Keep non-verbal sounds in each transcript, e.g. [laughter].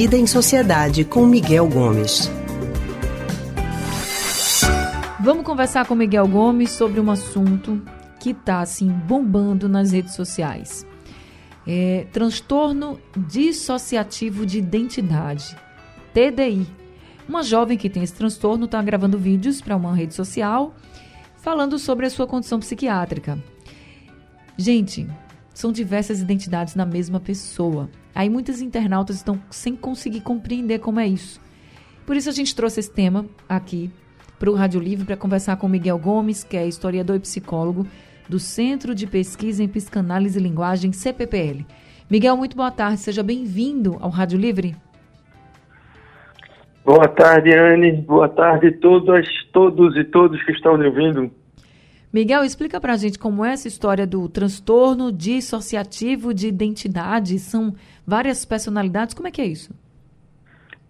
Vida em Sociedade com Miguel Gomes. Vamos conversar com Miguel Gomes sobre um assunto que está assim bombando nas redes sociais. É, transtorno dissociativo de identidade, TDI. Uma jovem que tem esse transtorno está gravando vídeos para uma rede social falando sobre a sua condição psiquiátrica. Gente, são diversas identidades na mesma pessoa. Aí muitas internautas estão sem conseguir compreender como é isso. Por isso a gente trouxe esse tema aqui para o Rádio Livre para conversar com Miguel Gomes, que é historiador e psicólogo do Centro de Pesquisa em Psicanálise e Linguagem, CPPL. Miguel, muito boa tarde, seja bem-vindo ao Rádio Livre. Boa tarde, Anne. Boa tarde a todas, todos e todos que estão me ouvindo. Miguel, explica para a gente como é essa história do transtorno dissociativo de identidade. São várias personalidades, como é que é isso?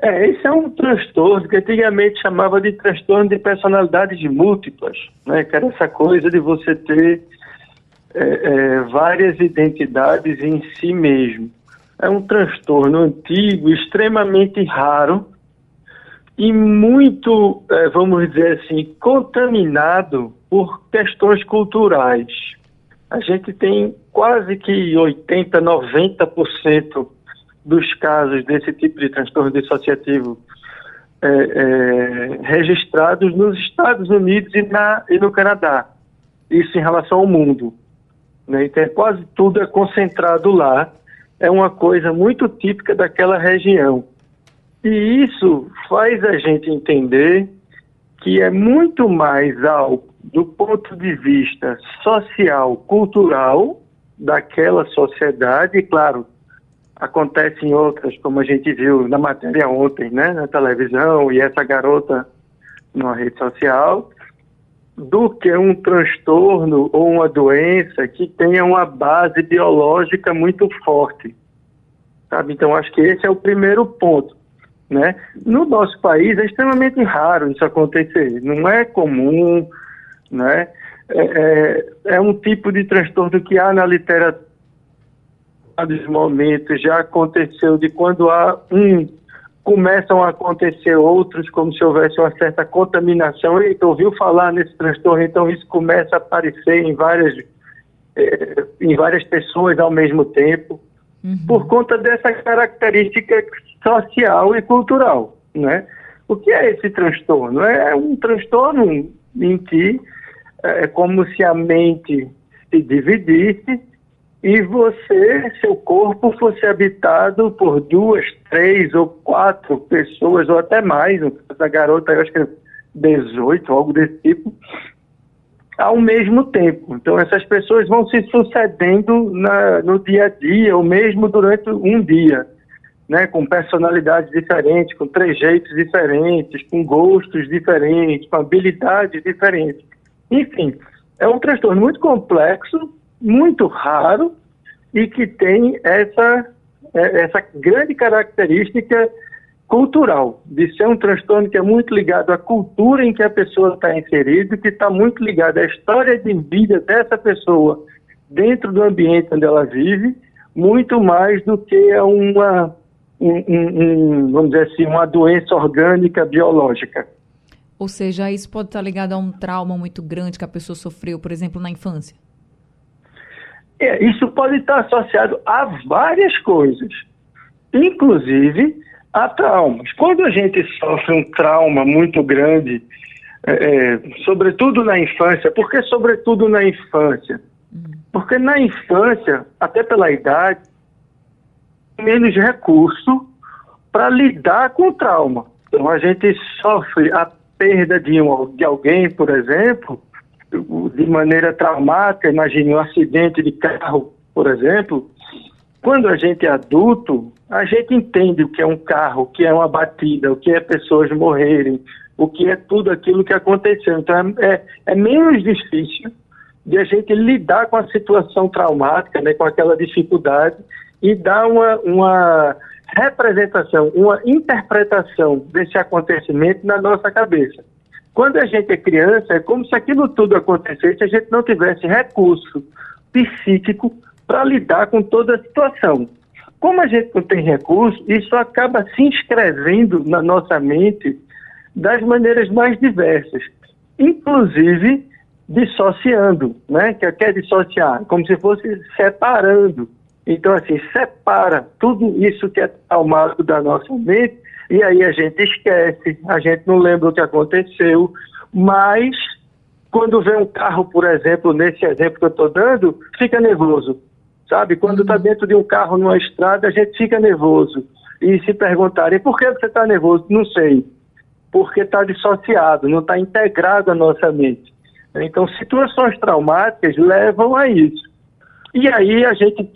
É, esse é um transtorno que antigamente chamava de transtorno de personalidades múltiplas, né? que era essa coisa de você ter é, é, várias identidades em si mesmo. É um transtorno antigo, extremamente raro e muito, é, vamos dizer assim, contaminado por questões culturais. A gente tem quase que 80, 90% dos casos desse tipo de transtorno dissociativo é, é, registrados nos Estados Unidos e, na, e, no Canadá. Isso em relação ao mundo. Né? Então, quase tudo é concentrado lá. É uma coisa muito típica daquela região. E isso faz a gente entender que é muito mais alto do ponto de vista social, cultural daquela sociedade, e claro, acontece em outras, como a gente viu na matéria ontem, né, na televisão, e essa garota numa rede social, do que um transtorno ou uma doença que tenha uma base biológica muito forte. Sabe? Então, acho que esse é o primeiro ponto. Né? No nosso país é extremamente raro isso acontecer, não é comum, né? é, é, é um tipo de transtorno que há na literatura determinados momentos já aconteceu de quando há um começam a acontecer outros, como se houvesse uma certa contaminação. Eita, ouviu falar nesse transtorno, então isso começa a aparecer em várias, eh, em várias pessoas ao mesmo tempo, uhum. por conta dessa característica social e cultural. Né? O que é esse transtorno? É um transtorno em que é como se a mente se dividisse e você, seu corpo, fosse habitado por duas, três ou quatro pessoas, ou até mais, essa garota, eu acho que é 18, algo desse tipo, ao mesmo tempo. Então, essas pessoas vão se sucedendo na, no dia a dia, ou mesmo durante um dia, né, com personalidades diferentes, com trejeitos diferentes, com gostos diferentes, com habilidades diferentes. Enfim, é um transtorno muito complexo, muito raro e que tem essa, é, essa grande característica cultural, de ser um transtorno que é muito ligado à cultura em que a pessoa está inserida, que está muito ligado à história de vida dessa pessoa dentro do ambiente onde ela vive, muito mais do que a uma, um, um, um, vamos dizer assim, uma doença orgânica biológica. Ou seja, isso pode estar ligado a um trauma muito grande que a pessoa sofreu, por exemplo, na infância? É, isso pode estar associado a várias coisas, inclusive a traumas. Quando a gente sofre um trauma muito grande, é, é sobretudo na infância, por que sobretudo na infância? Porque na infância, até pela idade, menos recurso para lidar com o trauma. Então a gente sofre a perda de, um, de alguém, por exemplo, de maneira traumática, imagine um acidente de carro, por exemplo, quando a gente é adulto, a gente entende o que é um carro, o que é uma batida, o que é pessoas morrerem, o que é tudo aquilo que aconteceu. Então é, é, é menos difícil de a gente lidar com a situação traumática, né, com aquela dificuldade e dar uma, uma representação, uma interpretação desse acontecimento na nossa cabeça. Quando a gente é criança, é como se aquilo tudo acontecesse e a gente não tivesse recurso psíquico para lidar com toda a situação. Como a gente não tem recurso, isso acaba se inscrevendo na nossa mente das maneiras mais diversas, inclusive dissociando, né? Que é dissociar, como se fosse separando. Então, assim, separa tudo isso que é traumático da nossa mente e aí a gente esquece, a gente não lembra o que aconteceu, mas quando vê um carro, por exemplo, nesse exemplo que eu estou dando, fica nervoso, sabe? Quando está dentro de um carro numa estrada, a gente fica nervoso. E se perguntarem, por que você está nervoso? Não sei. Porque está dissociado, não está integrado à nossa mente. Então, situações traumáticas levam a isso. E aí a gente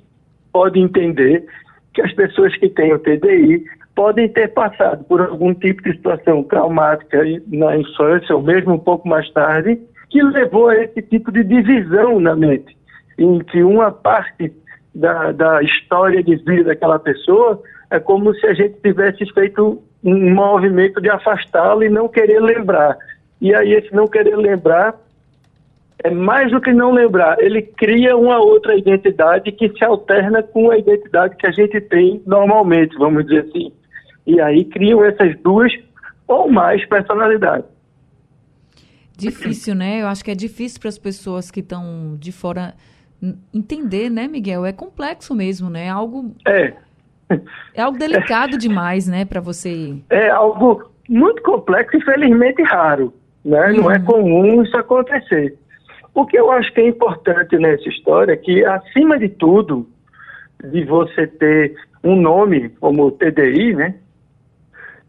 pode entender que as pessoas que têm o TDI podem ter passado por algum tipo de situação traumática na infância ou mesmo um pouco mais tarde, que levou a esse tipo de divisão na mente, em que uma parte da, da história de vida daquela pessoa é como se a gente tivesse feito um movimento de afastá-lo e não querer lembrar. E aí esse não querer lembrar é mais do que não lembrar, ele cria uma outra identidade que se alterna com a identidade que a gente tem normalmente, vamos dizer assim. E aí criam essas duas ou mais personalidades. Difícil, né? Eu acho que é difícil para as pessoas que estão de fora entender, né, Miguel? É complexo mesmo, né? É algo é, é algo delicado é. demais, né, para você. É algo muito complexo e felizmente raro, né? Uhum. Não é uhum. comum isso acontecer. O que eu acho que é importante nessa história é que, acima de tudo, de você ter um nome como TDI, né?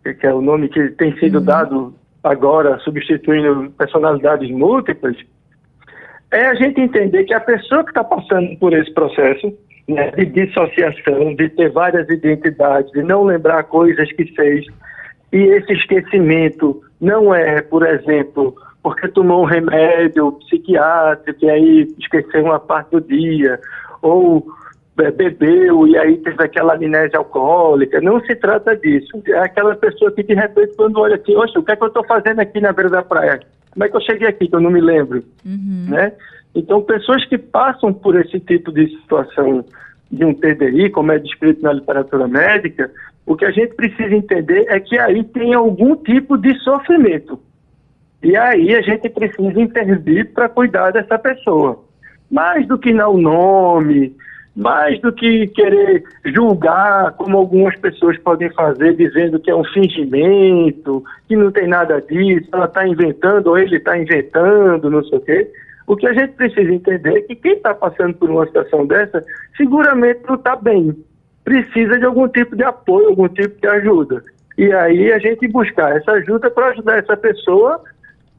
Que é o nome que tem sido uhum. dado agora, substituindo personalidades múltiplas, é a gente entender que a pessoa que está passando por esse processo né, de dissociação, de ter várias identidades, de não lembrar coisas que fez, e esse esquecimento não é, por exemplo, porque tomou um remédio psiquiátrico e aí esqueceu uma parte do dia, ou é, bebeu e aí teve aquela amnésia alcoólica. Não se trata disso. É aquela pessoa que de repente quando olha assim, oxe, o que é que eu estou fazendo aqui na beira da praia? Como é que eu cheguei aqui que eu não me lembro? Uhum. Né? Então, pessoas que passam por esse tipo de situação de um TDI, como é descrito na literatura médica, o que a gente precisa entender é que aí tem algum tipo de sofrimento. E aí a gente precisa intervir para cuidar dessa pessoa. Mais do que dar o nome, mais do que querer julgar, como algumas pessoas podem fazer, dizendo que é um fingimento, que não tem nada disso, ela está inventando ou ele está inventando, não sei o quê. O que a gente precisa entender é que quem está passando por uma situação dessa seguramente não está bem. Precisa de algum tipo de apoio, algum tipo de ajuda. E aí a gente buscar essa ajuda para ajudar essa pessoa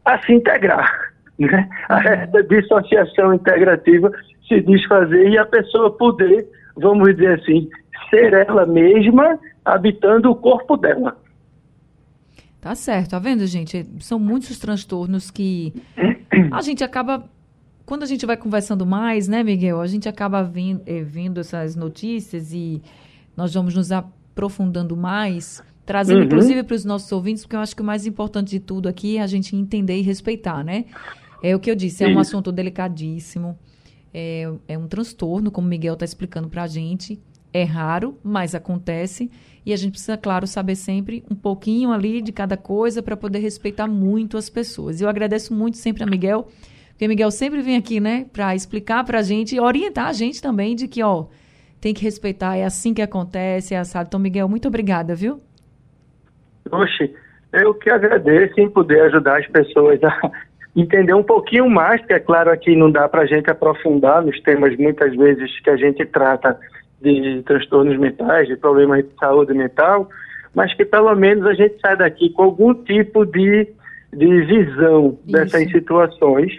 a se integrar. [laughs] Né? A essa dissociação integrativa se desfazer e a pessoa poder, vamos dizer assim, ser ela mesma habitando o corpo dela. Tá certo, tá vendo, gente? São muitos os transtornos que a gente acaba. Quando a gente vai conversando mais, né, Miguel? A gente acaba vendo, eh, vendo essas notícias e nós vamos nos aprofundando mais trazendo uhum. inclusive para os nossos ouvintes, porque eu acho que o mais importante de tudo aqui é a gente entender e respeitar, né? É o que eu disse, é um assunto delicadíssimo, é, é um transtorno, como o Miguel está explicando para a gente. É raro, mas acontece. E a gente precisa, claro, saber sempre um pouquinho ali de cada coisa para poder respeitar muito as pessoas. Eu agradeço muito sempre a Miguel, porque Miguel sempre vem aqui, né, para explicar para a gente e orientar a gente também de que, ó, tem que respeitar, é assim que acontece, é assado. Então, Miguel, muito obrigada, viu? Oxe, eu que agradeço em poder ajudar as pessoas a entender um pouquinho mais, porque é claro aqui não dá para a gente aprofundar nos temas muitas vezes que a gente trata de transtornos mentais, de problemas de saúde mental, mas que pelo menos a gente sai daqui com algum tipo de, de visão Isso. dessas situações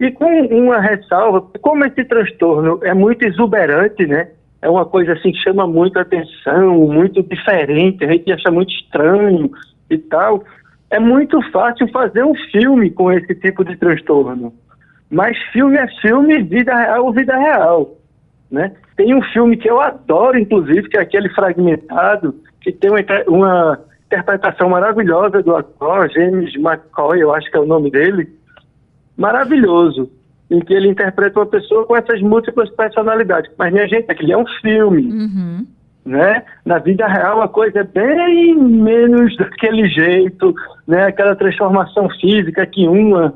e com uma ressalva, como esse transtorno é muito exuberante, né? é uma coisa assim que chama muito atenção, muito diferente, a gente acha muito estranho e tal. É muito fácil fazer um filme com esse tipo de transtorno. Mas filme é filme, vida real é vida real. Né? Tem um filme que eu adoro, inclusive, que é aquele fragmentado, que tem uma, uma interpretação maravilhosa do ator, James McCoy, eu acho que é o nome dele. Maravilhoso em que ele interpreta uma pessoa com essas múltiplas personalidades. Mas, minha gente, aquilo é um filme. Uhum. Né? Na vida real a coisa é bem menos daquele jeito, né? Aquela transformação física que uma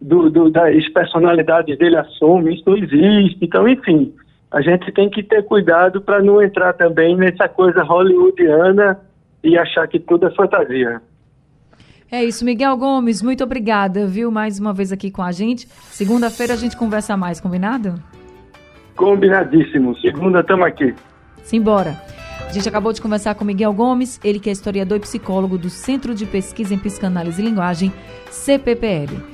do, do, das personalidades dele assume, isso não existe. Então, enfim, a gente tem que ter cuidado para não entrar também nessa coisa hollywoodiana e achar que tudo é fantasia. É isso, Miguel Gomes, muito obrigada, viu, mais uma vez aqui com a gente. Segunda-feira a gente conversa mais, combinado? Combinadíssimo. Segunda estamos aqui. Simbora. A gente acabou de conversar com Miguel Gomes, ele que é historiador e psicólogo do Centro de Pesquisa em Psicanálise e Linguagem, CPPL.